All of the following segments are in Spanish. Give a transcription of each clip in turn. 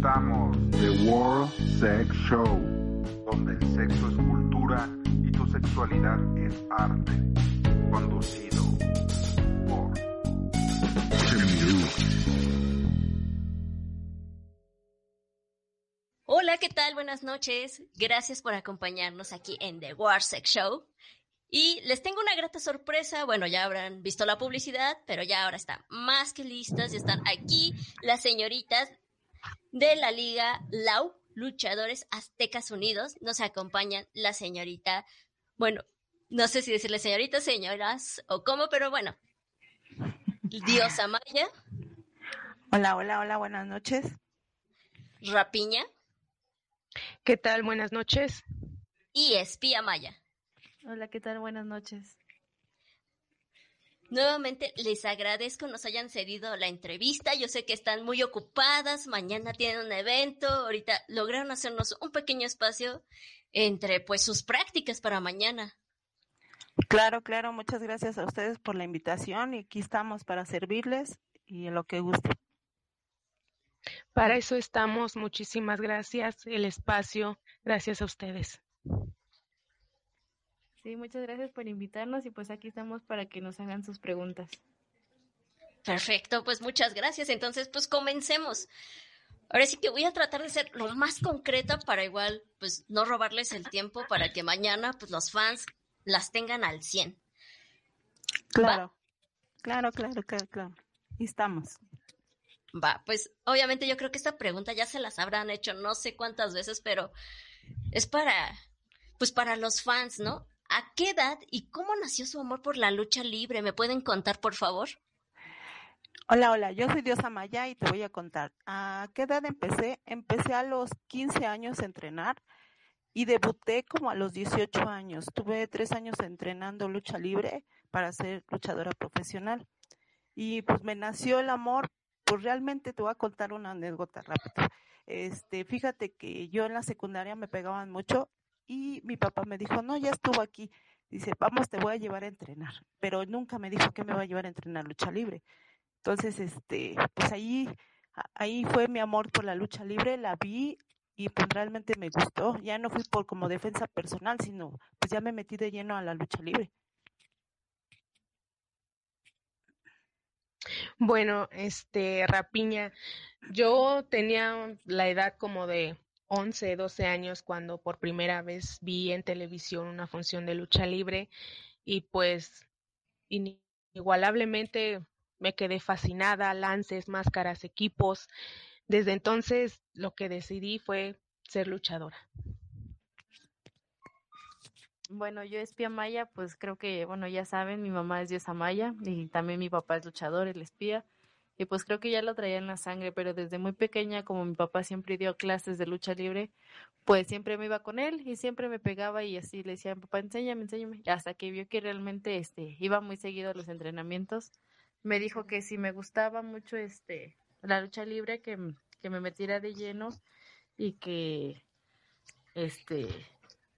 presentamos The World Sex Show, donde el sexo es cultura y tu sexualidad es arte. Conducido por Hola, ¿qué tal? Buenas noches. Gracias por acompañarnos aquí en The War Sex Show. Y les tengo una grata sorpresa. Bueno, ya habrán visto la publicidad, pero ya ahora están más que listas. Y están aquí las señoritas de la Liga Lau, Luchadores Aztecas Unidos. Nos acompañan la señorita, bueno, no sé si decirle señoritas, señoras o cómo, pero bueno, Diosa Maya. Hola, hola, hola, buenas noches. Rapiña. ¿Qué tal? Buenas noches. Y Espía Maya. Hola, ¿qué tal? Buenas noches. Nuevamente les agradezco nos hayan cedido la entrevista. Yo sé que están muy ocupadas, mañana tienen un evento, ahorita lograron hacernos un pequeño espacio entre pues sus prácticas para mañana. Claro, claro, muchas gracias a ustedes por la invitación y aquí estamos para servirles y en lo que guste. Para eso estamos, muchísimas gracias, el espacio, gracias a ustedes. Sí, muchas gracias por invitarnos y pues aquí estamos para que nos hagan sus preguntas. Perfecto, pues muchas gracias. Entonces, pues comencemos. Ahora sí que voy a tratar de ser lo más concreta para igual, pues no robarles el tiempo para que mañana, pues los fans las tengan al 100. Claro, claro, claro, claro, claro. Y estamos. Va, pues obviamente yo creo que esta pregunta ya se las habrán hecho no sé cuántas veces, pero es para, pues para los fans, ¿no? ¿A qué edad y cómo nació su amor por la lucha libre? ¿Me pueden contar, por favor? Hola, hola, yo soy Diosa Maya y te voy a contar. ¿A qué edad empecé? Empecé a los 15 años a entrenar y debuté como a los 18 años. Tuve tres años entrenando lucha libre para ser luchadora profesional. Y pues me nació el amor, pues realmente te voy a contar una anécdota rápida. Este, fíjate que yo en la secundaria me pegaban mucho y mi papá me dijo, no, ya estuvo aquí. Dice, vamos, te voy a llevar a entrenar. Pero nunca me dijo que me va a llevar a entrenar lucha libre. Entonces, este, pues ahí, ahí fue mi amor por la lucha libre, la vi y pues realmente me gustó. Ya no fui por como defensa personal, sino pues ya me metí de lleno a la lucha libre. Bueno, este, Rapiña, yo tenía la edad como de 11, 12 años cuando por primera vez vi en televisión una función de lucha libre y pues inigualablemente me quedé fascinada, lances, máscaras, equipos. Desde entonces lo que decidí fue ser luchadora. Bueno, yo espía Maya, pues creo que, bueno, ya saben, mi mamá es diosa Maya y también mi papá es luchador, el espía. Y pues creo que ya lo traía en la sangre, pero desde muy pequeña, como mi papá siempre dio clases de lucha libre, pues siempre me iba con él y siempre me pegaba y así le decía, papá, enséñame, enséñame. Hasta que vio que realmente este, iba muy seguido a los entrenamientos, me dijo que si me gustaba mucho este, la lucha libre, que, que me metiera de lleno y que este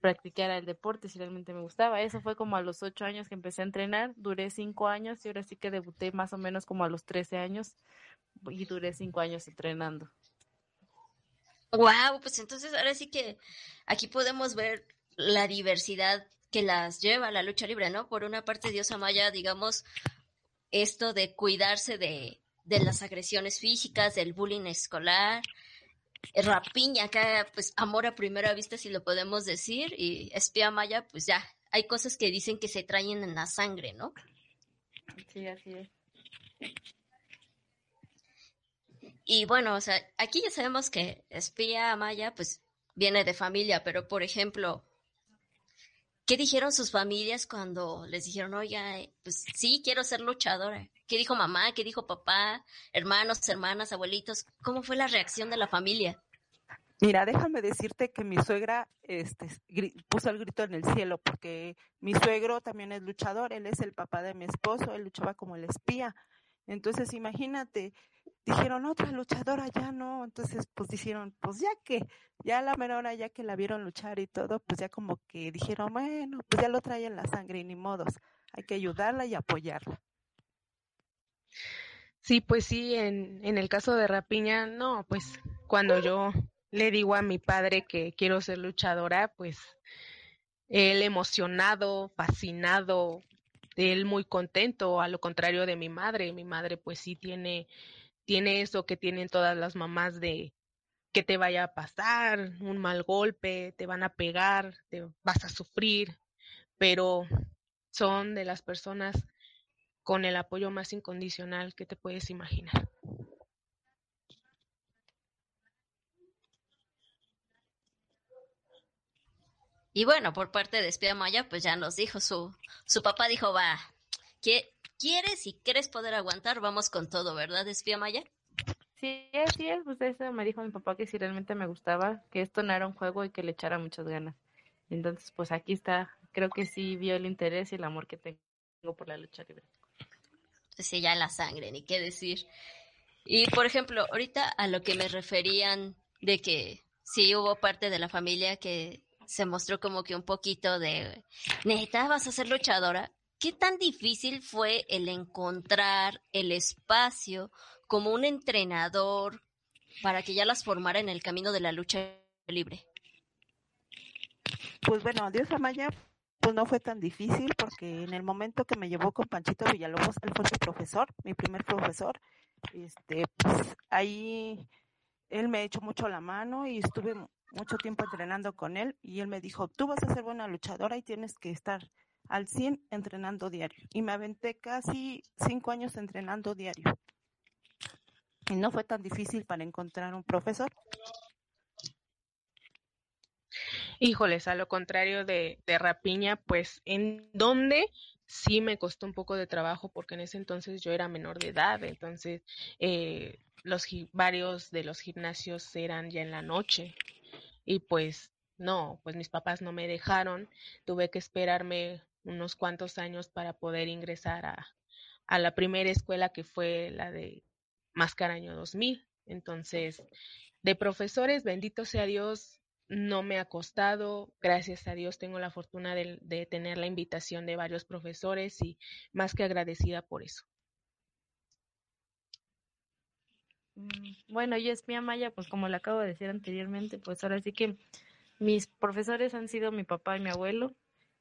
practicara el deporte si realmente me gustaba. Eso fue como a los ocho años que empecé a entrenar, duré cinco años y ahora sí que debuté más o menos como a los trece años y duré cinco años entrenando. Wow, pues entonces ahora sí que aquí podemos ver la diversidad que las lleva a la lucha libre, ¿no? Por una parte, Dios Amaya, digamos, esto de cuidarse de, de las agresiones físicas, del bullying escolar, rapiña, acá pues amor a primera vista si lo podemos decir, y espía maya, pues ya, hay cosas que dicen que se traen en la sangre, ¿no? Sí, así es. Y bueno, o sea, aquí ya sabemos que espía maya, pues viene de familia, pero por ejemplo, ¿qué dijeron sus familias cuando les dijeron, oiga, pues sí, quiero ser luchadora? ¿Qué dijo mamá? ¿Qué dijo papá? Hermanos, hermanas, abuelitos. ¿Cómo fue la reacción de la familia? Mira, déjame decirte que mi suegra este, puso el grito en el cielo porque mi suegro también es luchador, él es el papá de mi esposo, él luchaba como el espía. Entonces, imagínate, dijeron otra luchadora, ya no. Entonces, pues dijeron, pues ya que, ya la mera hora, ya que la vieron luchar y todo, pues ya como que dijeron, bueno, pues ya lo trae en la sangre y ni modos, hay que ayudarla y apoyarla. Sí, pues sí, en, en el caso de Rapiña, no, pues cuando yo le digo a mi padre que quiero ser luchadora, pues él emocionado, fascinado, él muy contento, a lo contrario de mi madre. Mi madre pues sí tiene, tiene eso que tienen todas las mamás de que te vaya a pasar, un mal golpe, te van a pegar, te vas a sufrir, pero son de las personas con el apoyo más incondicional que te puedes imaginar. Y bueno, por parte de Espía Maya, pues ya nos dijo su, su papá dijo, va, que quieres y quieres poder aguantar, vamos con todo, ¿verdad, Espía Maya? Sí, así es, pues eso me dijo mi papá que si realmente me gustaba, que esto no era un juego y que le echara muchas ganas. Entonces, pues aquí está, creo que sí vio el interés y el amor que tengo por la lucha libre. Pues sí, ya la sangre, ni qué decir. Y por ejemplo, ahorita a lo que me referían de que sí hubo parte de la familia que se mostró como que un poquito de, a ser luchadora. ¿Qué tan difícil fue el encontrar el espacio como un entrenador para que ya las formara en el camino de la lucha libre? Pues bueno, Dios Amaya, pues no fue tan difícil porque en el momento que me llevó con Panchito Villalobos, él fue su profesor, mi primer profesor, este, pues ahí él me echó mucho la mano y estuve mucho tiempo entrenando con él y él me dijo, tú vas a ser buena luchadora y tienes que estar al 100 entrenando diario. Y me aventé casi cinco años entrenando diario. Y no fue tan difícil para encontrar un profesor. Híjoles, a lo contrario de, de Rapiña, pues en dónde sí me costó un poco de trabajo porque en ese entonces yo era menor de edad, entonces eh, los varios de los gimnasios eran ya en la noche y pues no, pues mis papás no me dejaron, tuve que esperarme unos cuantos años para poder ingresar a, a la primera escuela que fue la de Mascaraño 2000. Entonces, de profesores, bendito sea Dios, no me ha costado, gracias a Dios tengo la fortuna de, de, tener la invitación de varios profesores y más que agradecida por eso. Bueno, yo es mi Maya, pues como le acabo de decir anteriormente, pues ahora sí que mis profesores han sido mi papá y mi abuelo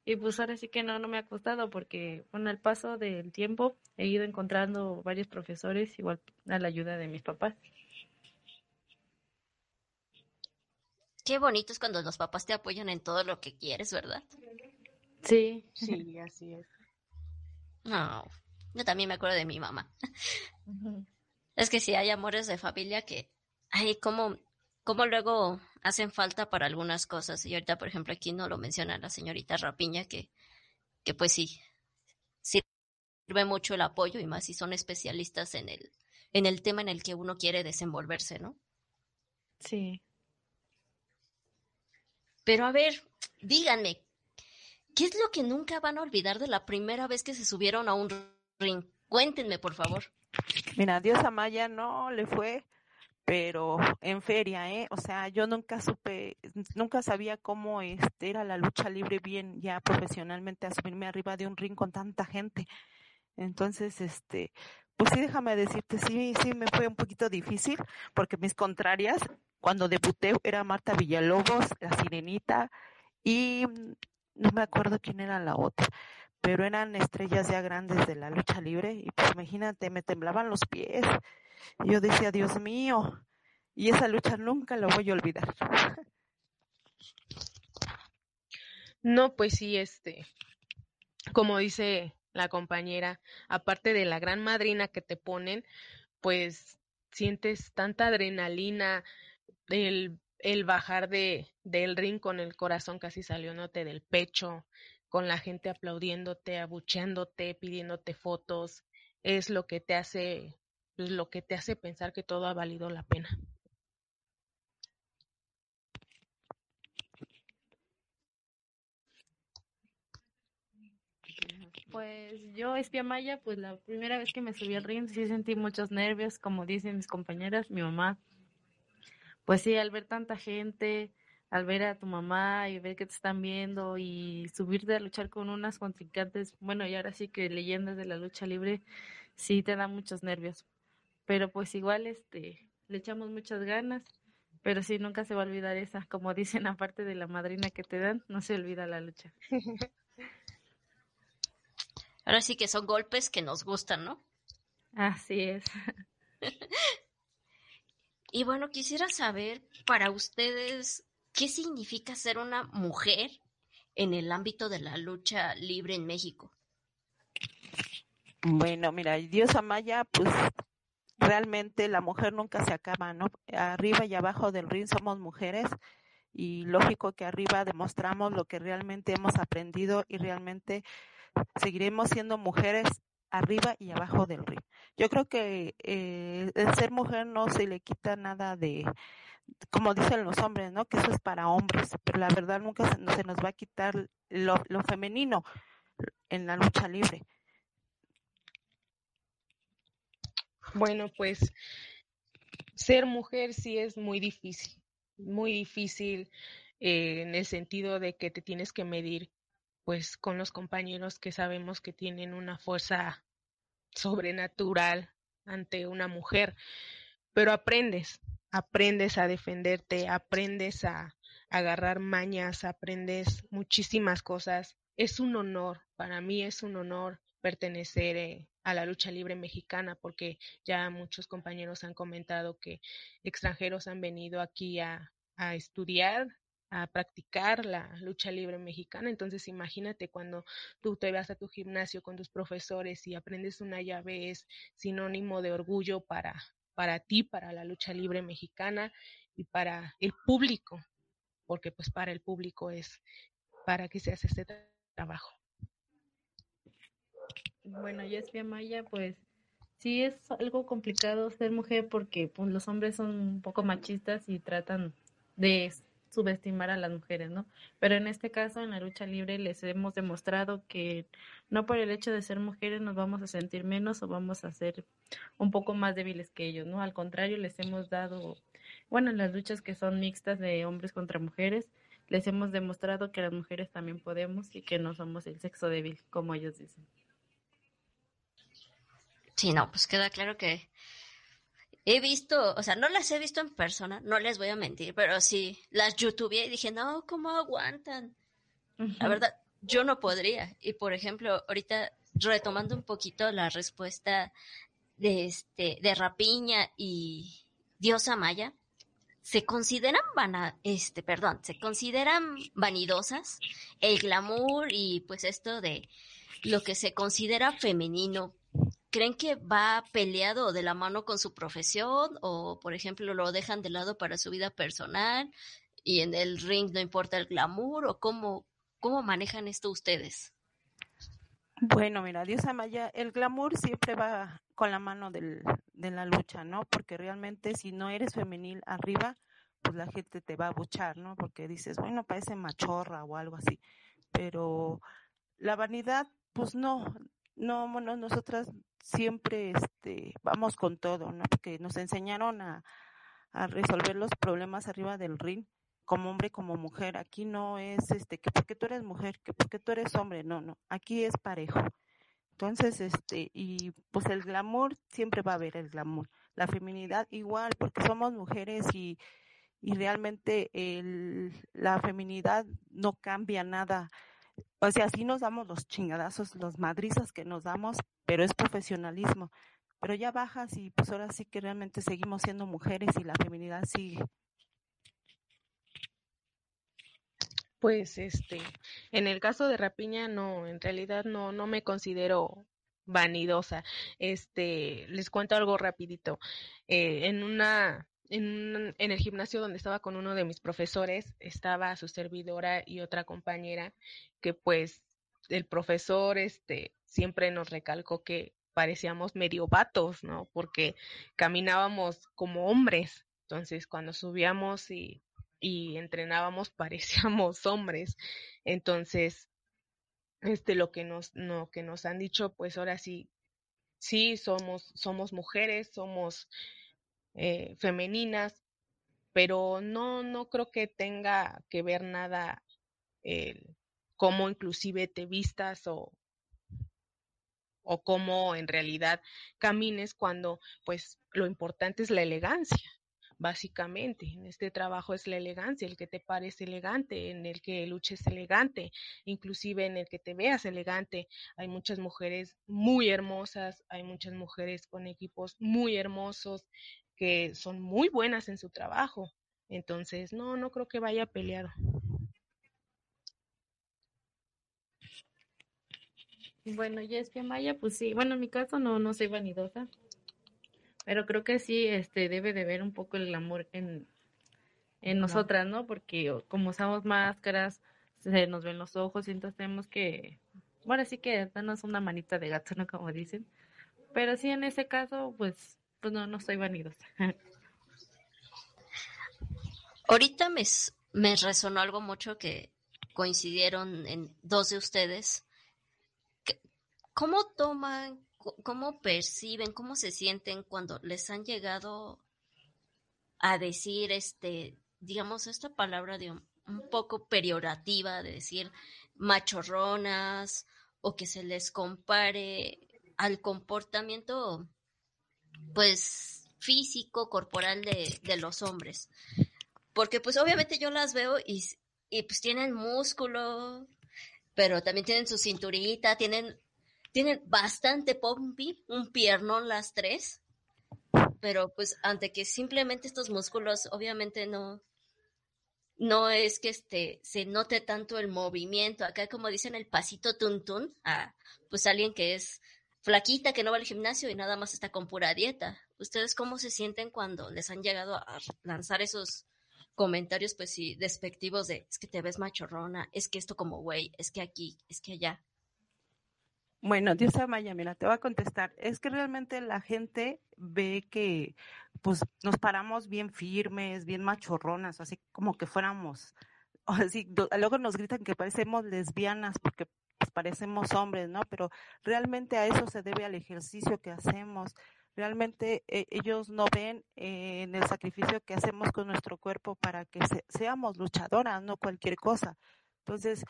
y pues ahora sí que no, no me ha costado porque con el paso del tiempo he ido encontrando varios profesores igual a la ayuda de mis papás. Qué bonito es cuando los papás te apoyan en todo lo que quieres, ¿verdad? Sí. Sí, así es. No, yo también me acuerdo de mi mamá. Es que sí hay amores de familia que, ay, como, como luego hacen falta para algunas cosas. Y ahorita, por ejemplo, aquí no lo menciona la señorita Rapiña, que, que pues sí, sirve mucho el apoyo y más si son especialistas en el, en el tema en el que uno quiere desenvolverse, ¿no? Sí. Pero a ver, díganme, ¿qué es lo que nunca van a olvidar de la primera vez que se subieron a un ring? Cuéntenme, por favor. Mira, Dios Amaya no le fue, pero en feria, ¿eh? O sea, yo nunca supe, nunca sabía cómo este, era la lucha libre bien ya profesionalmente, subirme arriba de un ring con tanta gente. Entonces, este, pues sí, déjame decirte, sí, sí me fue un poquito difícil, porque mis contrarias, cuando debuté, era Marta Villalobos, la Sirenita, y no me acuerdo quién era la otra pero eran estrellas ya grandes de la lucha libre y pues imagínate, me temblaban los pies. Yo decía, Dios mío, y esa lucha nunca la voy a olvidar. No, pues sí, este, como dice la compañera, aparte de la gran madrina que te ponen, pues sientes tanta adrenalina, el, el bajar de, del ring con el corazón casi saliéndote del pecho, con la gente aplaudiéndote, abucheándote, pidiéndote fotos, es lo que te hace, pues, lo que te hace pensar que todo ha valido la pena. Pues yo, Espia Maya, pues la primera vez que me subí al ring sí sentí muchos nervios, como dicen mis compañeras, mi mamá. Pues sí, al ver tanta gente, al ver a tu mamá y ver que te están viendo y subirte a luchar con unas contrincantes, bueno, y ahora sí que leyendas de la lucha libre, sí te da muchos nervios. Pero pues igual este le echamos muchas ganas Pero sí, nunca se va a olvidar esa, como dicen, aparte de la madrina que te dan, no se olvida la lucha. Ahora sí que son golpes que nos gustan, ¿no? Así es. y bueno, quisiera saber para ustedes qué significa ser una mujer en el ámbito de la lucha libre en México. Bueno, mira, Dios Amaya, pues realmente la mujer nunca se acaba, ¿no? Arriba y abajo del ring somos mujeres y lógico que arriba demostramos lo que realmente hemos aprendido y realmente seguiremos siendo mujeres arriba y abajo del ring. Yo creo que eh, el ser mujer no se le quita nada de, como dicen los hombres, ¿no? Que eso es para hombres, pero la verdad nunca se, nos va a quitar lo, lo femenino en la lucha libre. Bueno, pues ser mujer sí es muy difícil, muy difícil eh, en el sentido de que te tienes que medir pues con los compañeros que sabemos que tienen una fuerza sobrenatural ante una mujer, pero aprendes, aprendes a defenderte, aprendes a agarrar mañas, aprendes muchísimas cosas. Es un honor, para mí es un honor pertenecer eh, a la lucha libre mexicana, porque ya muchos compañeros han comentado que extranjeros han venido aquí a, a estudiar a practicar la lucha libre mexicana. Entonces, imagínate cuando tú te vas a tu gimnasio con tus profesores y aprendes una llave, es sinónimo de orgullo para, para ti, para la lucha libre mexicana y para el público, porque pues para el público es para que se hace este trabajo. Bueno, es Maya, pues sí es algo complicado ser mujer porque pues, los hombres son un poco machistas y tratan de subestimar a las mujeres, ¿no? Pero en este caso, en la lucha libre, les hemos demostrado que no por el hecho de ser mujeres nos vamos a sentir menos o vamos a ser un poco más débiles que ellos, ¿no? Al contrario, les hemos dado, bueno, en las luchas que son mixtas de hombres contra mujeres, les hemos demostrado que las mujeres también podemos y que no somos el sexo débil, como ellos dicen. Sí, no, pues queda claro que he visto, o sea, no las he visto en persona, no les voy a mentir, pero sí las YouTube y dije, no, ¿cómo aguantan? La verdad, yo no podría. Y por ejemplo, ahorita retomando un poquito la respuesta de este, de Rapiña y Diosa Maya, se consideran vana, este, perdón, se consideran vanidosas el glamour y pues esto de lo que se considera femenino ¿Creen que va peleado de la mano con su profesión o, por ejemplo, lo dejan de lado para su vida personal y en el ring no importa el glamour o cómo, cómo manejan esto ustedes? Bueno, mira, Dios Amaya, el glamour siempre va con la mano del, de la lucha, ¿no? Porque realmente si no eres femenil arriba, pues la gente te va a buchar, ¿no? Porque dices, bueno, parece machorra o algo así. Pero la vanidad, pues no, no, bueno, nosotras siempre este, vamos con todo, ¿no? Porque nos enseñaron a, a resolver los problemas arriba del ring como hombre como mujer. Aquí no es este que porque tú eres mujer, que porque tú eres hombre, no, no. Aquí es parejo. Entonces, este, y pues el glamour siempre va a haber el glamour. La feminidad igual, porque somos mujeres y, y realmente el, la feminidad no cambia nada o sea, sí nos damos los chingadazos, los madrizas que nos damos, pero es profesionalismo. Pero ya bajas y pues ahora sí que realmente seguimos siendo mujeres y la feminidad sigue. Pues este, en el caso de Rapiña no, en realidad no, no me considero vanidosa. Este, les cuento algo rapidito. Eh, en una en, en, el gimnasio donde estaba con uno de mis profesores, estaba su servidora y otra compañera que pues el profesor este siempre nos recalcó que parecíamos medio vatos, ¿no? Porque caminábamos como hombres. Entonces, cuando subíamos y, y entrenábamos parecíamos hombres. Entonces, este lo que nos lo que nos han dicho, pues ahora sí sí somos somos mujeres, somos eh, femeninas, pero no, no creo que tenga que ver nada el cómo inclusive te vistas o, o cómo en realidad camines cuando pues lo importante es la elegancia. básicamente. En este trabajo es la elegancia, el que te parece elegante, en el que luches elegante, inclusive en el que te veas elegante. Hay muchas mujeres muy hermosas, hay muchas mujeres con equipos muy hermosos que son muy buenas en su trabajo. Entonces, no, no creo que vaya peleado. Bueno, ya es que Maya, pues sí, bueno, en mi caso no, no soy vanidosa, pero creo que sí, este, debe de ver un poco el amor en, en nosotras, ¿no? Porque como usamos máscaras, se nos ven los ojos y entonces tenemos que, bueno, sí que darnos una manita de gato, ¿no? Como dicen. Pero sí, en ese caso, pues, pues no, no soy vanidosa. Ahorita me, me resonó algo mucho que coincidieron en dos de ustedes ¿Cómo toman, cómo perciben, cómo se sienten cuando les han llegado a decir, este, digamos, esta palabra de un, poco peyorativa, de decir machorronas o que se les compare al comportamiento, pues, físico, corporal de, de los hombres? Porque, pues, obviamente yo las veo y, y pues tienen músculo, pero también tienen su cinturita, tienen tienen bastante pompi, un piernón las tres, pero pues ante que simplemente estos músculos obviamente no, no es que este, se note tanto el movimiento, acá como dicen el pasito tuntún, a pues alguien que es flaquita, que no va al gimnasio y nada más está con pura dieta. ¿Ustedes cómo se sienten cuando les han llegado a lanzar esos comentarios, pues sí, despectivos de, es que te ves machorrona, es que esto como güey, es que aquí, es que allá? Bueno, Dios Maya, mira, te voy a contestar. Es que realmente la gente ve que pues nos paramos bien firmes, bien machorronas, así como que fuéramos, así, luego nos gritan que parecemos lesbianas porque parecemos hombres, ¿no? Pero realmente a eso se debe al ejercicio que hacemos. Realmente eh, ellos no ven eh, en el sacrificio que hacemos con nuestro cuerpo para que seamos luchadoras, no cualquier cosa. Entonces,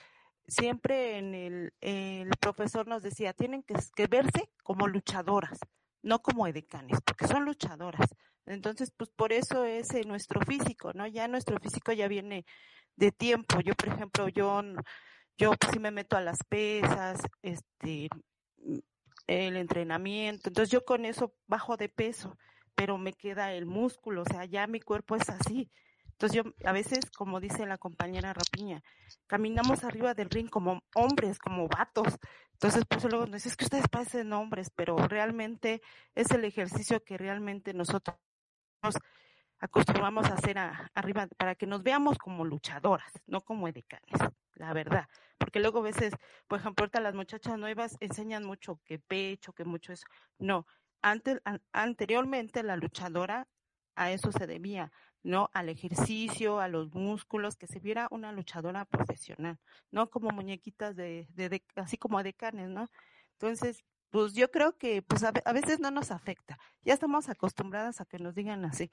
siempre en el, el profesor nos decía, tienen que, verse como luchadoras, no como edecanes, porque son luchadoras. Entonces, pues por eso es nuestro físico, ¿no? Ya nuestro físico ya viene de tiempo. Yo, por ejemplo, yo, yo pues sí me meto a las pesas, este, el entrenamiento. Entonces yo con eso bajo de peso, pero me queda el músculo, o sea, ya mi cuerpo es así. Entonces yo a veces, como dice la compañera Rapiña, caminamos arriba del ring como hombres, como vatos. Entonces, pues luego nos es que ustedes parecen hombres, pero realmente es el ejercicio que realmente nosotros nos acostumbramos a hacer arriba para que nos veamos como luchadoras, no como edecanes, la verdad. Porque luego a veces, por ejemplo, ahorita las muchachas nuevas enseñan mucho que pecho, que mucho eso. No, antes, anteriormente la luchadora a eso se debía, ¿no? Al ejercicio, a los músculos, que se viera una luchadora profesional, no como muñequitas de, de, así como de carnes, ¿no? Entonces, pues yo creo que pues a, veces no nos afecta. Ya estamos acostumbradas a que nos digan así.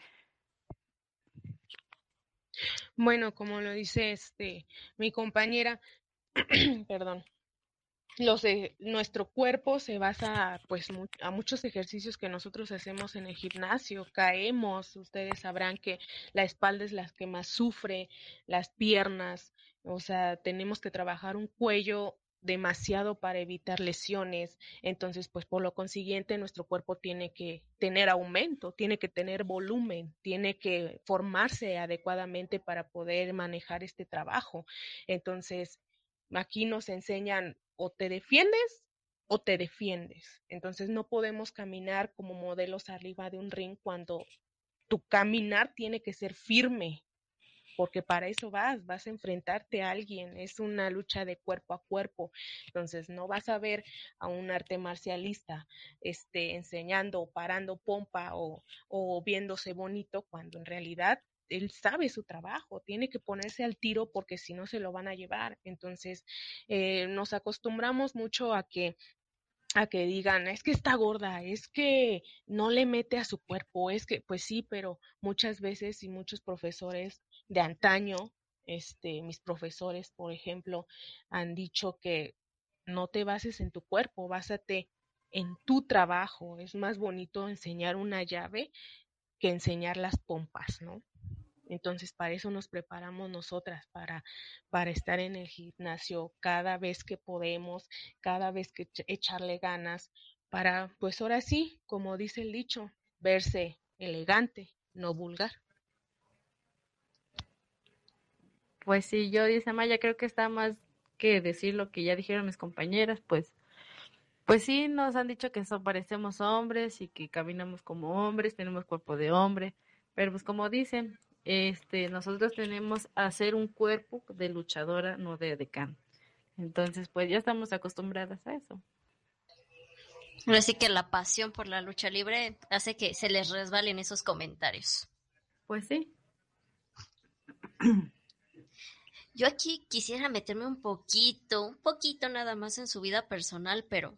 Bueno, como lo dice este mi compañera, perdón, los de, nuestro cuerpo se basa pues a muchos ejercicios que nosotros hacemos en el gimnasio, caemos, ustedes sabrán que la espalda es la que más sufre, las piernas, o sea, tenemos que trabajar un cuello demasiado para evitar lesiones, entonces pues por lo consiguiente nuestro cuerpo tiene que tener aumento, tiene que tener volumen, tiene que formarse adecuadamente para poder manejar este trabajo. Entonces, aquí nos enseñan o te defiendes o te defiendes. Entonces no podemos caminar como modelos arriba de un ring cuando tu caminar tiene que ser firme, porque para eso vas, vas a enfrentarte a alguien, es una lucha de cuerpo a cuerpo. Entonces no vas a ver a un arte marcialista este, enseñando o parando pompa o, o viéndose bonito cuando en realidad él sabe su trabajo, tiene que ponerse al tiro porque si no se lo van a llevar. Entonces, eh, nos acostumbramos mucho a que a que digan, es que está gorda, es que no le mete a su cuerpo, es que, pues sí, pero muchas veces y muchos profesores de antaño, este, mis profesores, por ejemplo, han dicho que no te bases en tu cuerpo, básate en tu trabajo. Es más bonito enseñar una llave que enseñar las pompas, ¿no? Entonces, para eso nos preparamos nosotras, para, para estar en el gimnasio cada vez que podemos, cada vez que echarle ganas, para, pues ahora sí, como dice el dicho, verse elegante, no vulgar. Pues sí, yo dice Maya, creo que está más que decir lo que ya dijeron mis compañeras, pues, pues sí, nos han dicho que so, parecemos hombres y que caminamos como hombres, tenemos cuerpo de hombre, pero pues como dicen, este, nosotros tenemos a hacer un cuerpo de luchadora, no de decán. Entonces, pues ya estamos acostumbradas a eso. Así que la pasión por la lucha libre hace que se les resbalen esos comentarios. Pues sí. Yo aquí quisiera meterme un poquito, un poquito nada más en su vida personal, pero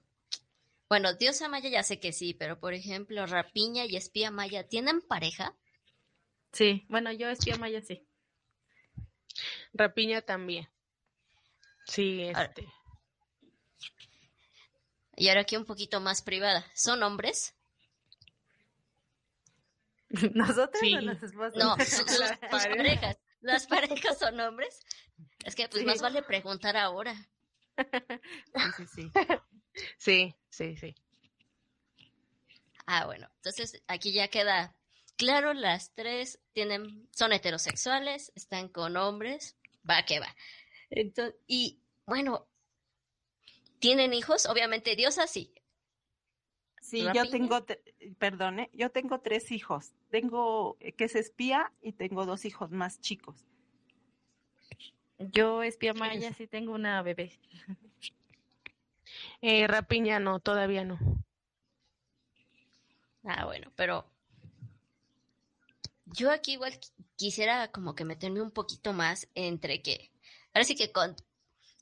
bueno, Diosa Maya ya sé que sí, pero por ejemplo, Rapiña y Espía Maya, ¿tienen pareja? Sí, bueno, yo Espía Maya sí. Rapiña también. Sí, este. Y ahora aquí un poquito más privada. ¿Son hombres? ¿Nosotros Sí. o las esposas? No, sus, sus- sus parejas. ¿Las parejas son hombres? Es que pues Sí. más vale preguntar ahora. Sí, sí, sí. Sí, sí, sí. Ah, bueno, entonces aquí ya queda claro, las tres tienen, son heterosexuales, están con hombres, va que va. Entonces, y bueno, ¿tienen hijos? Obviamente Diosa sí. Sí, yo tengo, te- perdone, yo tengo tres hijos. Tengo eh, que es espía y tengo dos hijos más chicos. Yo Espía Maya sí tengo una bebé. Eh, Rapiña no, todavía no. Ah, bueno, pero yo aquí igual qui- quisiera como que meterme un poquito más entre que, ahora sí que con,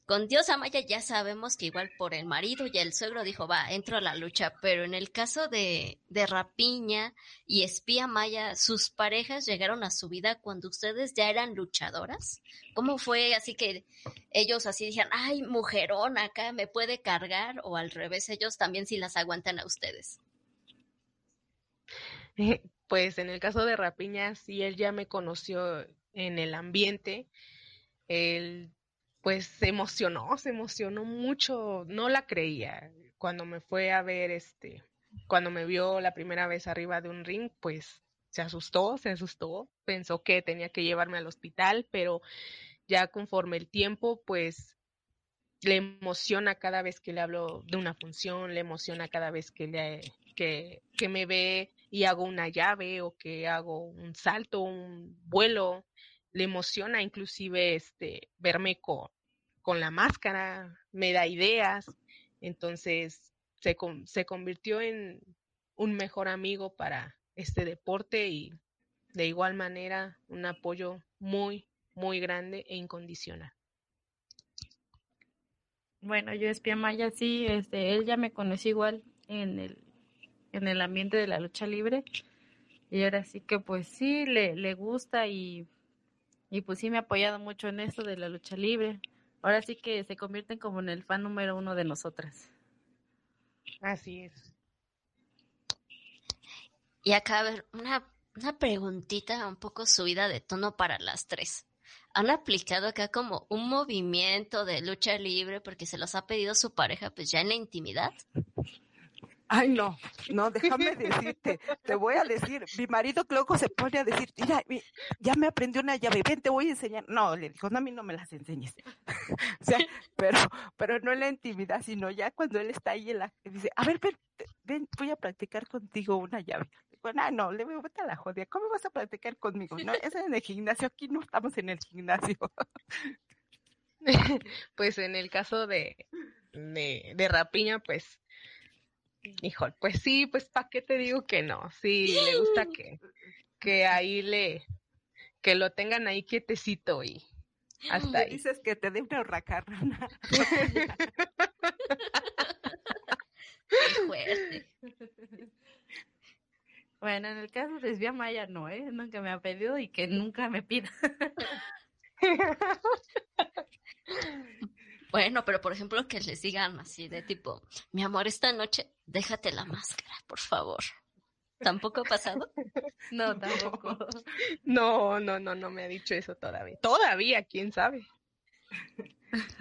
con Dios Amaya ya sabemos que igual por el marido y el suegro dijo, va, entro a la lucha, pero en el caso de, de Rapiña y Espía Maya, sus parejas llegaron a su vida cuando ustedes ya eran luchadoras. ¿Cómo fue así que ellos así dijeron, ay, mujerón acá me puede cargar? O al revés, ellos también sí las aguantan a ustedes. Pues en el caso de Rapiña, sí, él ya me conoció en el ambiente. Él, pues, se emocionó, se emocionó mucho. No la creía. Cuando me fue a ver, este, cuando me vio la primera vez arriba de un ring, pues, se asustó, se asustó. Pensó que tenía que llevarme al hospital, pero ya conforme el tiempo, pues, le emociona cada vez que le hablo de una función, le emociona cada vez que le, que, que me ve y hago una llave o que hago un salto, un vuelo, le emociona inclusive este verme con, con la máscara, me da ideas, entonces se, se convirtió en un mejor amigo para este deporte y de igual manera un apoyo muy, muy grande e incondicional. Bueno, yo Espía Maya sí, este, él ya me conoció igual en el, en el ambiente de la lucha libre. Y ahora sí que pues sí, le, le gusta y, y pues sí me ha apoyado mucho en esto de la lucha libre. Ahora sí que se convierten como en el fan número uno de nosotras. Así es. Y acá, a ver, una, una preguntita un poco subida de tono para las tres. ¿Han aplicado acá como un movimiento de lucha libre porque se los ha pedido su pareja, pues ya en la intimidad? Ay, no, no, déjame decirte, te voy a decir, mi marido luego se pone a decir, mira, mi- ya me aprendió una llave, ven, te voy a enseñar. No, le dijo, no, a mí no me las enseñes. o sea, pero, pero no en la intimidad, sino ya cuando él está ahí en la, dice, a ver, ven, ven, voy a practicar contigo una llave. Digo, ah, no, le digo, vete a la jodia, ¿cómo vas a practicar conmigo? No, eso es en el gimnasio, aquí no estamos en el gimnasio. Pues en el caso de, de, de Rapiña, pues, híjole, pues sí, pues ¿para qué te digo que no? Sí, le gusta que, que ahí le, que lo tengan ahí quietecito y hasta ahí. dices que te dé una hurracarrana. Fuerte. Bueno, en el caso de Espía Maya no, ¿eh? Nunca me ha pedido y que nunca me pida. Bueno, pero por ejemplo que les digan así de tipo, mi amor, esta noche déjate la máscara, por favor. ¿Tampoco ha pasado? No, tampoco. No, no, no, no me ha dicho eso todavía. Todavía, quién sabe.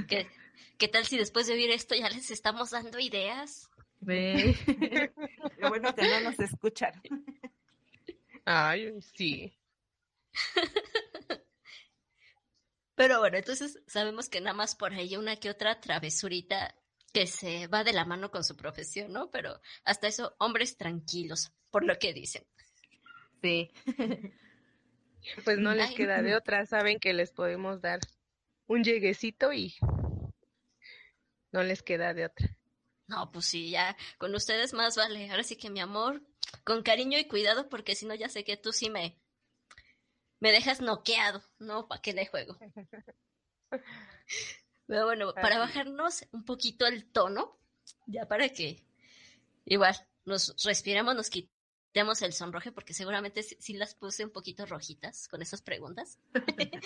¿Qué, qué tal si después de oír esto ya les estamos dando ideas? Ve. Qué bueno que no nos escuchan. Ay, sí. Pero bueno, entonces sabemos que nada más por ahí una que otra travesurita que se va de la mano con su profesión, ¿no? Pero hasta eso, hombres tranquilos, por lo que dicen. Sí. Pues no les Ay. queda de otra. Saben que les podemos dar un lleguecito y no les queda de otra. No, pues sí, ya con ustedes más vale. Ahora sí que mi amor, con cariño y cuidado, porque si no ya sé que tú sí me, me dejas noqueado, ¿no? ¿Para qué le juego? Pero bueno, para bajarnos un poquito el tono, ya para que igual nos respiremos, nos quitemos el sonroje, porque seguramente sí, sí las puse un poquito rojitas con esas preguntas.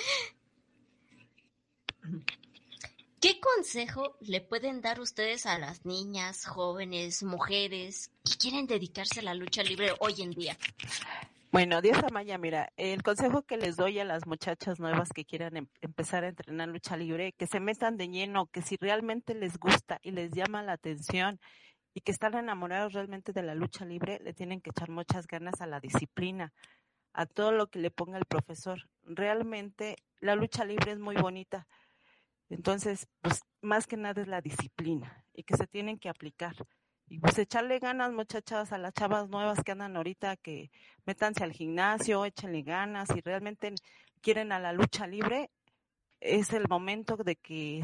¿Qué consejo le pueden dar ustedes a las niñas, jóvenes, mujeres que quieren dedicarse a la lucha libre hoy en día? Bueno, Dios Amaya, mira, el consejo que les doy a las muchachas nuevas que quieran em- empezar a entrenar lucha libre, que se metan de lleno, que si realmente les gusta y les llama la atención y que están enamorados realmente de la lucha libre, le tienen que echar muchas ganas a la disciplina, a todo lo que le ponga el profesor. Realmente la lucha libre es muy bonita. Entonces, pues más que nada es la disciplina y que se tienen que aplicar. Y pues echarle ganas, muchachas, a las chavas nuevas que andan ahorita, que métanse al gimnasio, échenle ganas, si realmente quieren a la lucha libre, es el momento de que,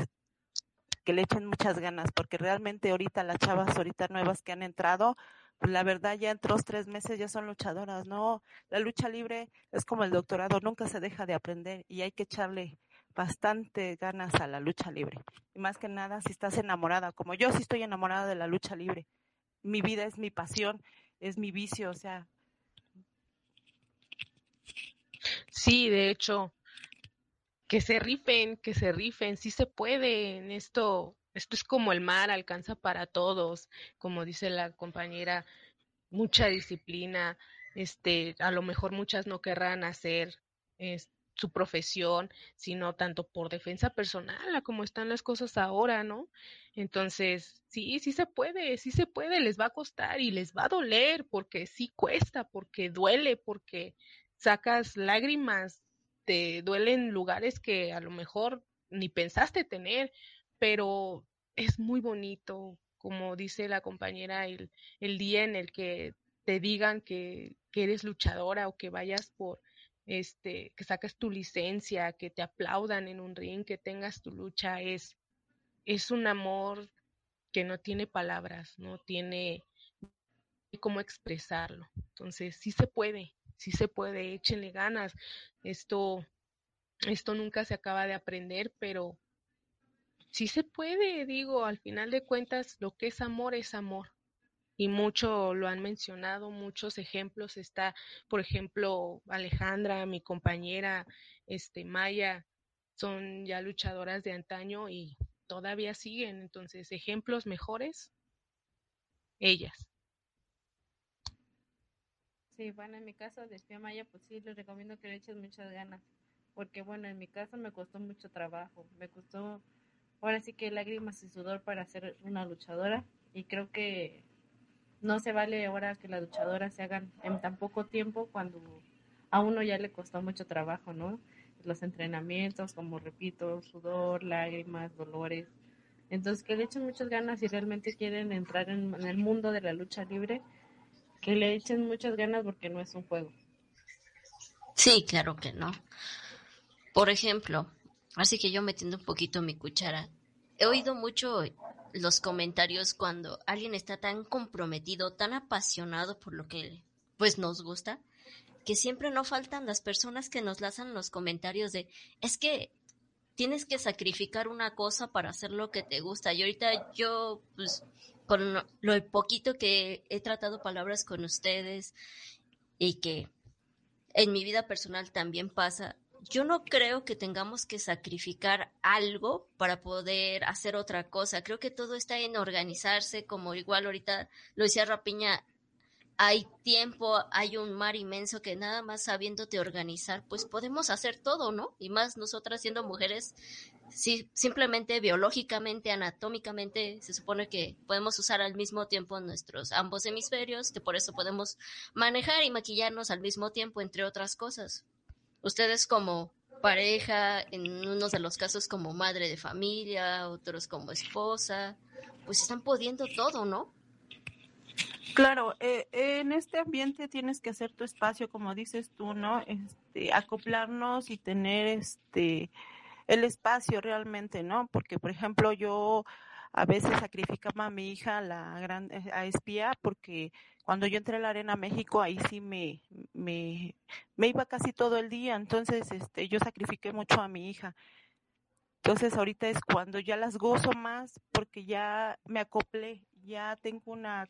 que le echen muchas ganas, porque realmente ahorita las chavas ahorita nuevas que han entrado, pues la verdad ya en dos, tres meses ya son luchadoras, no, la lucha libre es como el doctorado, nunca se deja de aprender y hay que echarle bastante ganas a la lucha libre. Y más que nada, si estás enamorada, como yo sí estoy enamorada de la lucha libre, mi vida es mi pasión, es mi vicio, o sea, Sí, de hecho, que se rifen, que se rifen, sí se puede. En esto, esto es como el mar, alcanza para todos, como dice la compañera, mucha disciplina. Este, a lo mejor muchas no querrán hacer es, su profesión, sino tanto por defensa personal, a como están las cosas ahora, ¿no? Entonces, sí, sí se puede, sí se puede, les va a costar y les va a doler, porque sí cuesta, porque duele, porque sacas lágrimas, te duelen lugares que a lo mejor ni pensaste tener, pero es muy bonito, como dice la compañera, el, el día en el que te digan que, que eres luchadora o que vayas por este, que saques tu licencia, que te aplaudan en un ring, que tengas tu lucha, es, es un amor que no tiene palabras, no tiene cómo expresarlo. Entonces, sí se puede, sí se puede, échenle ganas. Esto, esto nunca se acaba de aprender, pero sí se puede, digo, al final de cuentas, lo que es amor es amor. Y mucho lo han mencionado, muchos ejemplos. Está, por ejemplo, Alejandra, mi compañera, este, Maya, son ya luchadoras de antaño y todavía siguen. Entonces, ejemplos mejores, ellas. Sí, bueno, en mi caso de Maya, pues sí, les recomiendo que le echen muchas ganas. Porque bueno, en mi caso me costó mucho trabajo. Me costó, ahora sí que lágrimas y sudor para ser una luchadora. Y creo que no se vale ahora que las luchadoras se hagan en tan poco tiempo cuando a uno ya le costó mucho trabajo, ¿no? Los entrenamientos, como repito, sudor, lágrimas, dolores. Entonces, que le echen muchas ganas si realmente quieren entrar en, el mundo de la lucha libre, que le echen muchas ganas porque no es un juego. Sí, claro que no. Por ejemplo, así que yo metiendo un poquito mi cuchara, he oído mucho los comentarios cuando alguien está tan comprometido, tan apasionado por lo que pues nos gusta, que siempre no faltan las personas que nos lanzan los comentarios de es que tienes que sacrificar una cosa para hacer lo que te gusta. Y ahorita yo, pues, con lo poquito que he tratado palabras con ustedes y que en mi vida personal también pasa, yo no creo que tengamos que sacrificar algo para poder hacer otra cosa. Creo que todo está en organizarse, como igual ahorita lo decía Rapiña, hay tiempo, hay un mar inmenso que nada más sabiéndote organizar, pues podemos hacer todo, ¿no? Y más nosotras siendo mujeres, sí, simplemente biológicamente, anatómicamente, se supone que podemos usar al mismo tiempo nuestros ambos hemisferios, que por eso podemos manejar y maquillarnos al mismo tiempo, entre otras cosas. Ustedes como pareja, en unos de los casos como madre de familia, otros como esposa, pues están pudiendo todo, ¿no? Claro, eh, en este ambiente tienes que hacer tu espacio, como dices tú, ¿no? Este, acoplarnos y tener este el espacio realmente, ¿no? Porque, por ejemplo, yo a veces sacrificaba a mi hija la gran, eh, a espía porque cuando yo entré a la Arena México ahí sí me, me, iba casi todo el día, entonces este, yo sacrifiqué mucho a mi hija. Entonces ahorita es cuando ya las gozo más porque ya me acoplé, ya tengo una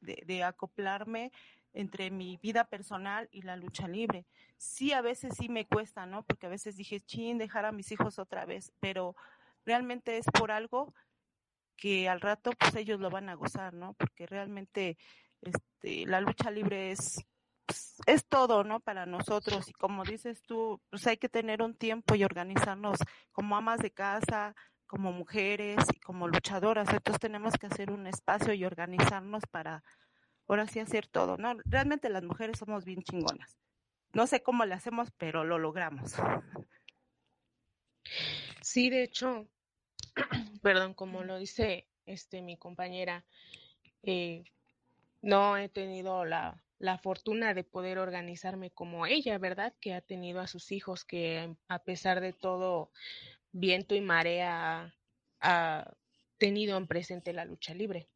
de, acoplarme entre mi vida personal y la lucha libre. Sí, a veces sí me cuesta, ¿no? Porque a veces dije, chin, dejar a mis hijos otra vez, pero realmente es por algo que al rato pues ellos lo van a gozar, ¿no? Porque realmente este la lucha libre es pues, es todo, ¿no? Para nosotros y como dices tú, pues hay que tener un tiempo y organizarnos como amas de casa, como mujeres y como luchadoras. Entonces tenemos que hacer un espacio y organizarnos para ahora sí hacer todo, ¿no? Realmente las mujeres somos bien chingonas. No sé cómo le hacemos, pero lo logramos. Sí, de hecho, perdón, como lo dice este mi compañera, eh, no he tenido la, la fortuna de poder organizarme como ella, ¿verdad? Que ha tenido a sus hijos, que a pesar de todo, viento y marea ha tenido en presente la lucha libre.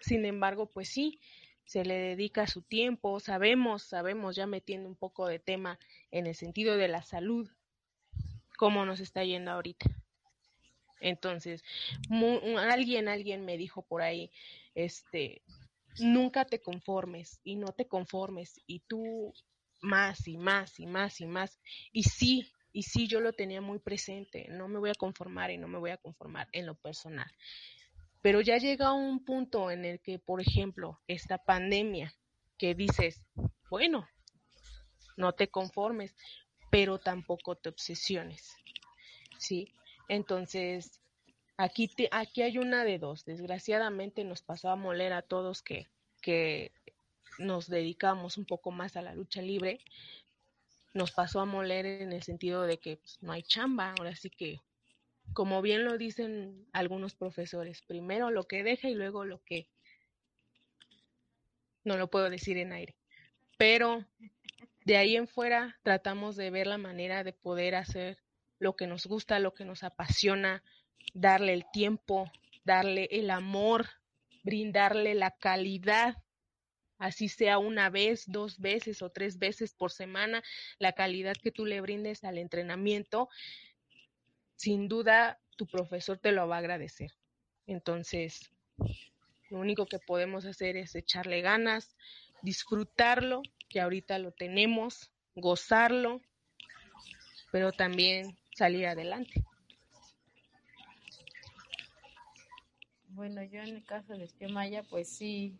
Sin embargo, pues sí, se le dedica su tiempo, sabemos, sabemos, ya metiendo un poco de tema en el sentido de la salud, cómo nos está yendo ahorita. Entonces, alguien, alguien me dijo por ahí, este, nunca te conformes y no te conformes y tú más y más y más y más. Y sí, y sí, yo lo tenía muy presente, no me voy a conformar y no me voy a conformar en lo personal. Pero ya llega un punto en el que, por ejemplo, esta pandemia, que dices, bueno, no te conformes, pero tampoco te obsesiones. ¿Sí? Entonces, aquí, aquí hay una de dos. Desgraciadamente nos pasó a moler a todos que, que nos dedicamos un poco más a la lucha libre, nos pasó a moler en el sentido de que pues, no hay chamba, ahora sí que, como bien lo dicen algunos profesores, primero lo que deja y luego lo que no lo puedo decir en aire. Pero de ahí en fuera tratamos de ver la manera de poder hacer lo que nos gusta, lo que nos apasiona, darle el tiempo, darle el amor, brindarle la calidad así sea una vez, dos veces o tres veces por semana, la calidad que tú le brindes al entrenamiento, sin duda tu profesor te lo va a agradecer. Entonces, lo único que podemos hacer es echarle ganas, disfrutarlo, que ahorita lo tenemos, gozarlo, pero también salir adelante. Bueno, yo en el caso de Espía Maya, pues sí,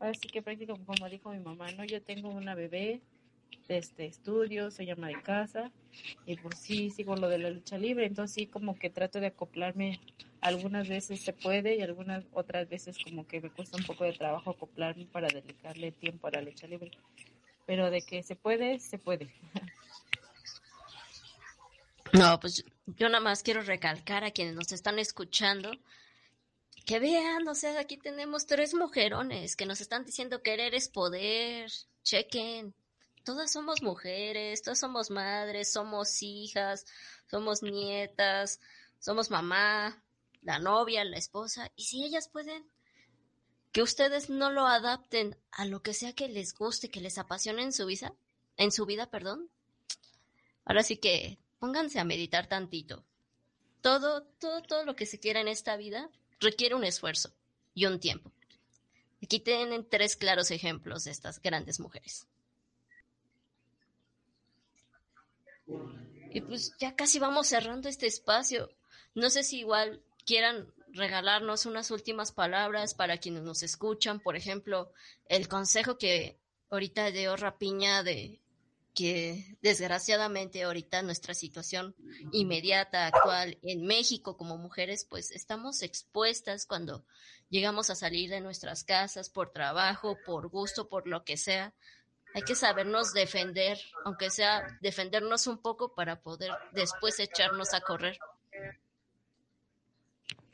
Así que prácticamente como dijo mi mamá, ¿no? Yo tengo una bebé de este estudio, se llama de casa, y pues sí, sigo lo de la lucha libre, entonces sí como que trato de acoplarme, algunas veces se puede y algunas otras veces como que me cuesta un poco de trabajo acoplarme para dedicarle tiempo a la lucha libre, pero de que se puede, se puede. No, pues yo nada más quiero recalcar a quienes nos están escuchando que vean, o sea, aquí tenemos tres mujerones que nos están diciendo querer es poder, chequen, todas somos mujeres, todas somos madres, somos hijas, somos nietas, somos mamá, la novia, la esposa, y si ellas pueden, que ustedes no lo adapten a lo que sea que les guste, que les apasione en su vida, en su vida, perdón. Ahora sí que pónganse a meditar tantito. Todo, todo, todo lo que se quiera en esta vida requiere un esfuerzo y un tiempo. Aquí tienen tres claros ejemplos de estas grandes mujeres. Y pues ya casi vamos cerrando este espacio. No sé si igual quieran regalarnos unas últimas palabras para quienes nos escuchan. Por ejemplo, el consejo que ahorita dio Rapiña de que desgraciadamente ahorita nuestra situación inmediata, actual en México como mujeres, pues estamos expuestas cuando llegamos a salir de nuestras casas por trabajo, por gusto, por lo que sea. Hay que sabernos defender, aunque sea defendernos un poco para poder después echarnos a correr.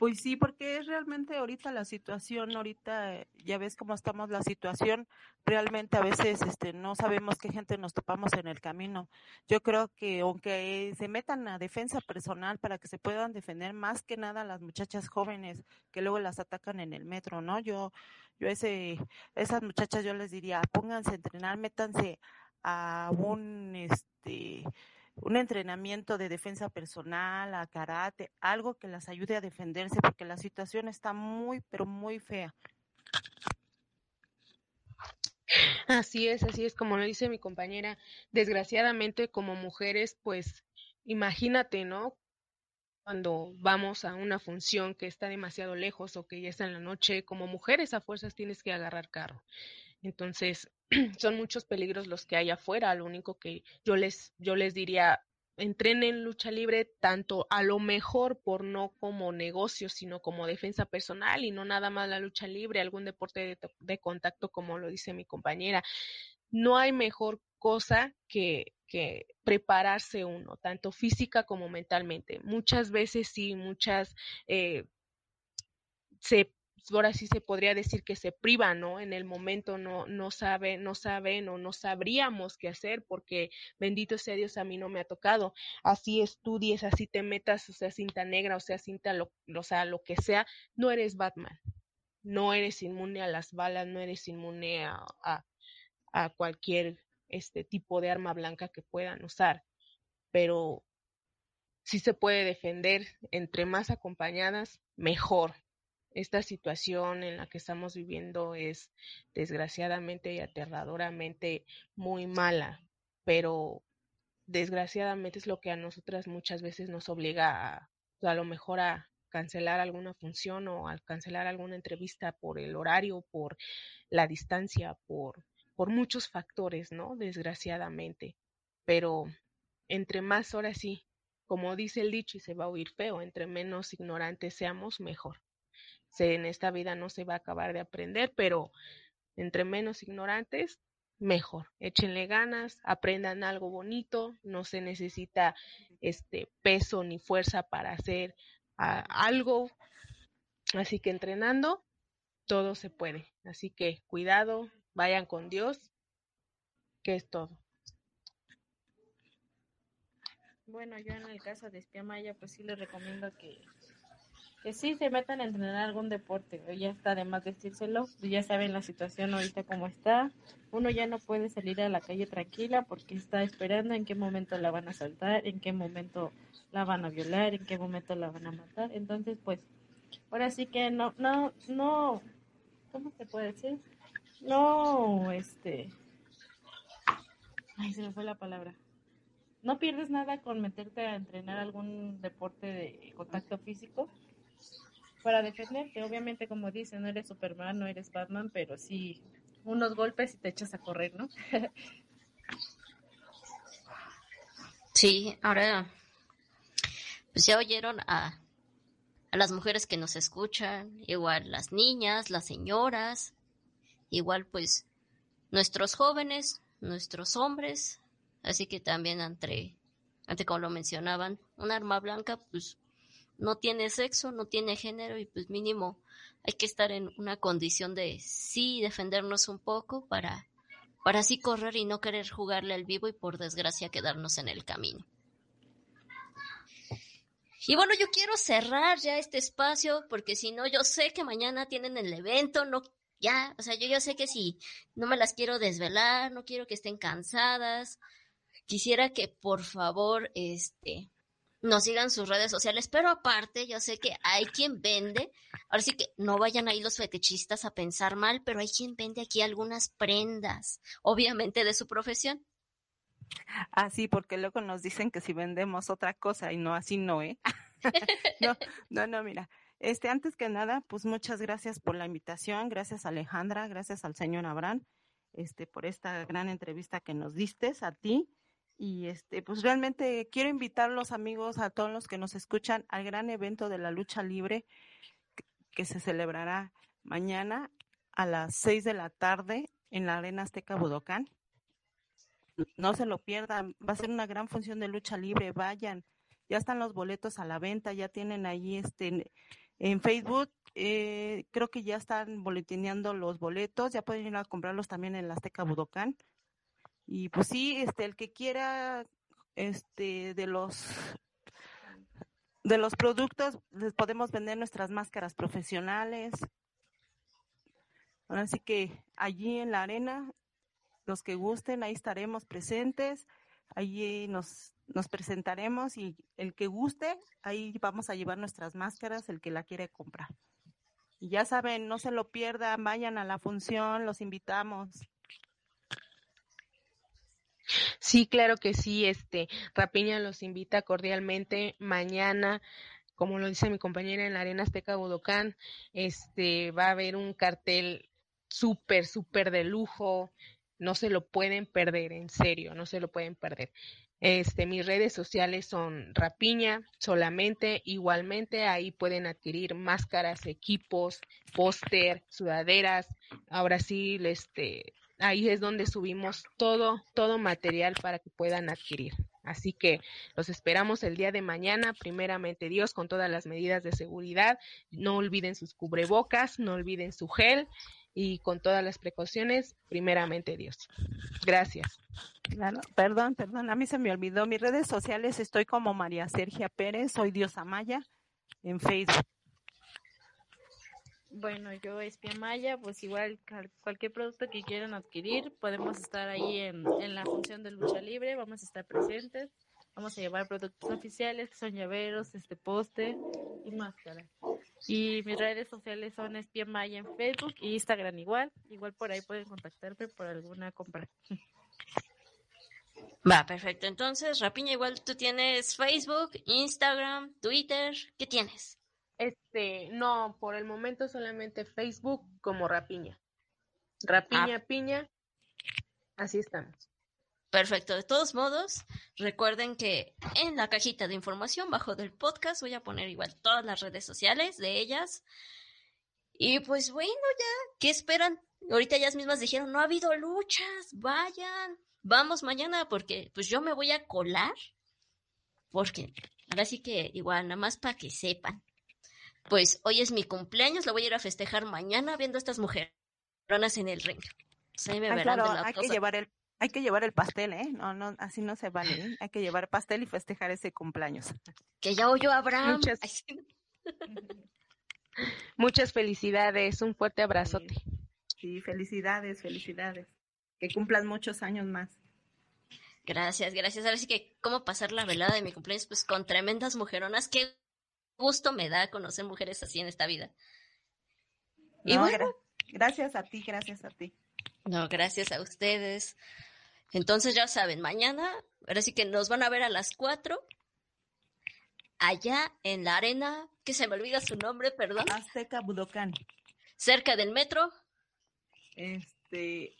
Pues sí, porque es realmente ahorita la situación, ahorita eh, ya ves cómo estamos la situación, realmente a veces este no sabemos qué gente nos topamos en el camino. Yo creo que aunque se metan a defensa personal para que se puedan defender más que nada las muchachas jóvenes que luego las atacan en el metro, ¿no? Yo yo ese esas muchachas yo les diría, pónganse a entrenar, métanse a un este un entrenamiento de defensa personal, a karate, algo que las ayude a defenderse, porque la situación está muy, pero muy fea. Así es, así es, como lo dice mi compañera, desgraciadamente como mujeres, pues imagínate, ¿no? Cuando vamos a una función que está demasiado lejos o que ya está en la noche, como mujeres a fuerzas tienes que agarrar carro. Entonces, son muchos peligros los que hay afuera. Lo único que yo les, yo les diría, entrenen lucha libre tanto a lo mejor por no como negocio, sino como defensa personal y no nada más la lucha libre, algún deporte de, contacto como lo dice mi compañera. No hay mejor cosa que, que prepararse uno, tanto física como mentalmente. Muchas veces sí, muchas eh, se ahora sí se podría decir que se privan, ¿no? En el momento no, no saben, no saben o no sabríamos qué hacer porque bendito sea Dios a mí no me ha tocado. Así estudies, así te metas, o sea, cinta negra, o sea, cinta, lo, o sea, lo que sea, no eres Batman. No eres inmune a las balas, no eres inmune a, a, a cualquier este tipo de arma blanca que puedan usar. Pero sí se puede defender entre más acompañadas, mejor esta situación en la que estamos viviendo es desgraciadamente y aterradoramente muy mala, pero desgraciadamente es lo que a nosotras muchas veces nos obliga a, a lo mejor a cancelar alguna función o a cancelar alguna entrevista por el horario, por la distancia, por, por muchos factores, ¿no? Desgraciadamente. Pero entre más horas sí, como dice el dicho y se va a oír feo, entre menos ignorantes seamos, mejor en esta vida no se va a acabar de aprender, pero entre menos ignorantes, mejor. Échenle ganas, aprendan algo bonito, no se necesita este peso ni fuerza para hacer algo. Así que entrenando, todo se puede. Así que cuidado, vayan con Dios, que es todo. Bueno, yo en el caso de Espía Maya, pues sí les recomiendo que que sí se metan a entrenar algún deporte, ya está de más decírselo, ya saben la situación ahorita como está, uno ya no puede salir a la calle tranquila porque está esperando en qué momento la van a saltar, en qué momento la van a violar, en qué momento la van a matar, entonces pues ahora sí que no, no, no, ¿cómo se puede decir? No, este, ay, se me fue la palabra. No pierdes nada con meterte a entrenar algún deporte de contacto físico, para defenderte. Obviamente, como dicen, no eres Superman, no eres Batman, pero sí unos golpes y te echas a correr, ¿no? sí, ahora pues ya oyeron a, a las mujeres que nos escuchan, igual las niñas, las señoras, igual pues nuestros jóvenes, nuestros hombres, así que también entre, ante como lo mencionaban, un arma blanca, pues no tiene sexo, no tiene género y pues mínimo hay que estar en una condición de sí defendernos un poco para, para así correr y no querer jugarle al vivo y por desgracia quedarnos en el camino. Y bueno, yo quiero cerrar ya este espacio porque si no, yo sé que mañana tienen el evento, no, ya, o sea, yo, yo sé que si no me las quiero desvelar, no quiero que estén cansadas, quisiera que por favor, este, nos sigan sus redes sociales, pero aparte yo sé que hay quien vende, ahora sí que no vayan ahí los fetichistas a pensar mal, pero hay quien vende aquí algunas prendas, obviamente de su profesión. Ah, sí, porque luego nos dicen que si vendemos otra cosa y no, así no, ¿eh? no, no, no, mira, este, antes que nada, pues muchas gracias por la invitación, gracias Alejandra, gracias al señor Abraham, este, por esta gran entrevista que nos diste a ti. Y este, pues realmente quiero invitar a los amigos, a todos los que nos escuchan, al gran evento de la lucha libre que se celebrará mañana a las seis de la tarde en la Arena Azteca Budocán. No se lo pierdan, va a ser una gran función de lucha libre, vayan, ya están los boletos a la venta, ya tienen ahí este en Facebook, eh, creo que ya están boletineando los boletos, ya pueden ir a comprarlos también en la Azteca Budocán. Y pues sí, este, el que quiera, este, de los de los productos, les podemos vender nuestras máscaras profesionales. Así que allí en la arena, los que gusten, ahí estaremos presentes, allí nos, nos presentaremos y el que guste, ahí vamos a llevar nuestras máscaras, el que la quiere comprar. Y ya saben, no se lo pierdan, vayan a la función, los invitamos. Sí, claro que sí, este, Rapiña los invita cordialmente mañana, como lo dice mi compañera en la Arena Azteca Budocán, este, va a haber un cartel súper, súper de lujo, no se lo pueden perder, en serio, no se lo pueden perder. Este, mis redes sociales son Rapiña solamente, igualmente ahí pueden adquirir máscaras, equipos, póster, sudaderas. Ahora sí, este, ahí es donde subimos todo, todo material para que puedan adquirir. Así que los esperamos el día de mañana, primeramente Dios, con todas las medidas de seguridad. No olviden sus cubrebocas, no olviden su gel y con todas las precauciones, primeramente Dios. Gracias. Claro, perdón, perdón, a mí se me olvidó. Mis redes sociales estoy como María Sergia Pérez, soy Diosa Maya en Facebook. Bueno, yo Espia Maya, pues igual cualquier producto que quieran adquirir, podemos estar ahí en, en la función de lucha libre, vamos a estar presentes, vamos a llevar productos oficiales que son llaveros, este poste y máscara. Y mis redes sociales son Espia Maya en Facebook y Instagram igual, igual por ahí pueden contactarme por alguna compra. Va, perfecto. Entonces, Rapiña, igual tú tienes Facebook, Instagram, Twitter, ¿qué tienes? Este, no, por el momento solamente Facebook como Rapiña. Rapiña Ah. Piña, así estamos. Perfecto. De todos modos, recuerden que en la cajita de información bajo del podcast voy a poner igual todas las redes sociales de ellas. Y pues bueno, ya, ¿qué esperan? Ahorita ellas mismas dijeron, no ha habido luchas, vayan, vamos mañana porque pues yo me voy a colar. Porque ahora sí que igual, nada más para que sepan. Pues hoy es mi cumpleaños, lo voy a ir a festejar mañana viendo a estas mujeronas en el ring. Pues me Ah, verán claro, de la hay que llevar el hay que llevar el pastel, ¿eh? No, no, así no se vale. ¿eh? Hay que llevar pastel y festejar ese cumpleaños. Que ya oyó Abraham. Muchas- Ay, sí. Muchas felicidades, un fuerte abrazote. Sí, felicidades, felicidades. Que cumplan muchos años más. Gracias, gracias. Ahora sí que, ¿cómo pasar la velada de mi cumpleaños? Pues con tremendas mujeronas. Qué gusto me da conocer mujeres así en esta vida. Y No, bueno. gra- gracias a ti, gracias a ti. No, gracias a ustedes. Entonces ya saben, mañana, ahora sí que nos van a ver a las cuatro, allá en la arena, que se me olvida su nombre, perdón, Azteca Budocán. cerca del metro. Este,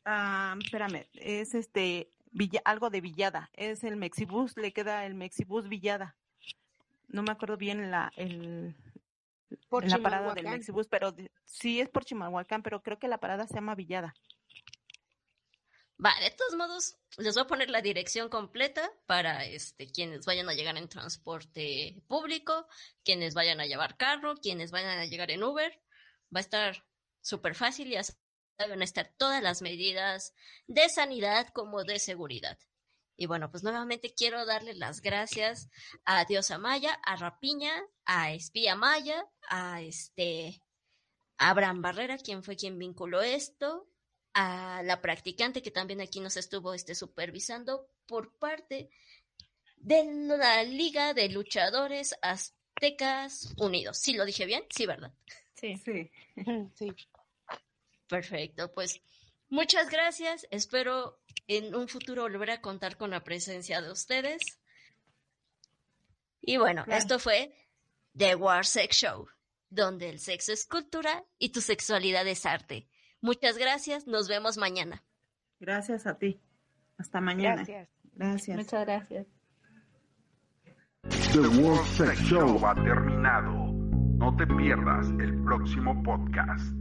espérame, es este, Villa, algo de Villada. Es el Mexibus, le queda el Mexibus Villada. No me acuerdo bien la, el, Por la parada del. Mexibus, pero sí es por Chimalhuacán, pero creo que la parada se llama Villada. Va, de todos modos, les voy a poner la dirección completa para este, quienes vayan a llegar en transporte público, quienes vayan a llevar carro, quienes vayan a llegar en Uber. Va a estar súper fácil y van a estar todas las medidas de sanidad como de seguridad. Y bueno, pues nuevamente quiero darle las gracias a Diosa Maya, a Rapiña, a Espía Maya, a este a Abraham Barrera, quien fue quien vinculó esto, a la practicante que también aquí nos estuvo este, supervisando por parte de la Liga de Luchadores Aztecas Unidos. ¿Sí lo dije bien? Sí, ¿verdad? Sí. Sí. Sí. Perfecto, pues muchas gracias. Espero en un futuro volver a contar con la presencia de ustedes. Y bueno, Claro. esto fue The War Sex Show. donde el sexo es cultura y tu sexualidad es arte. Muchas gracias, nos vemos mañana. Gracias a ti. Hasta mañana. Gracias. Gracias. Muchas gracias. The World Sex Show ha terminado. No te pierdas el próximo podcast.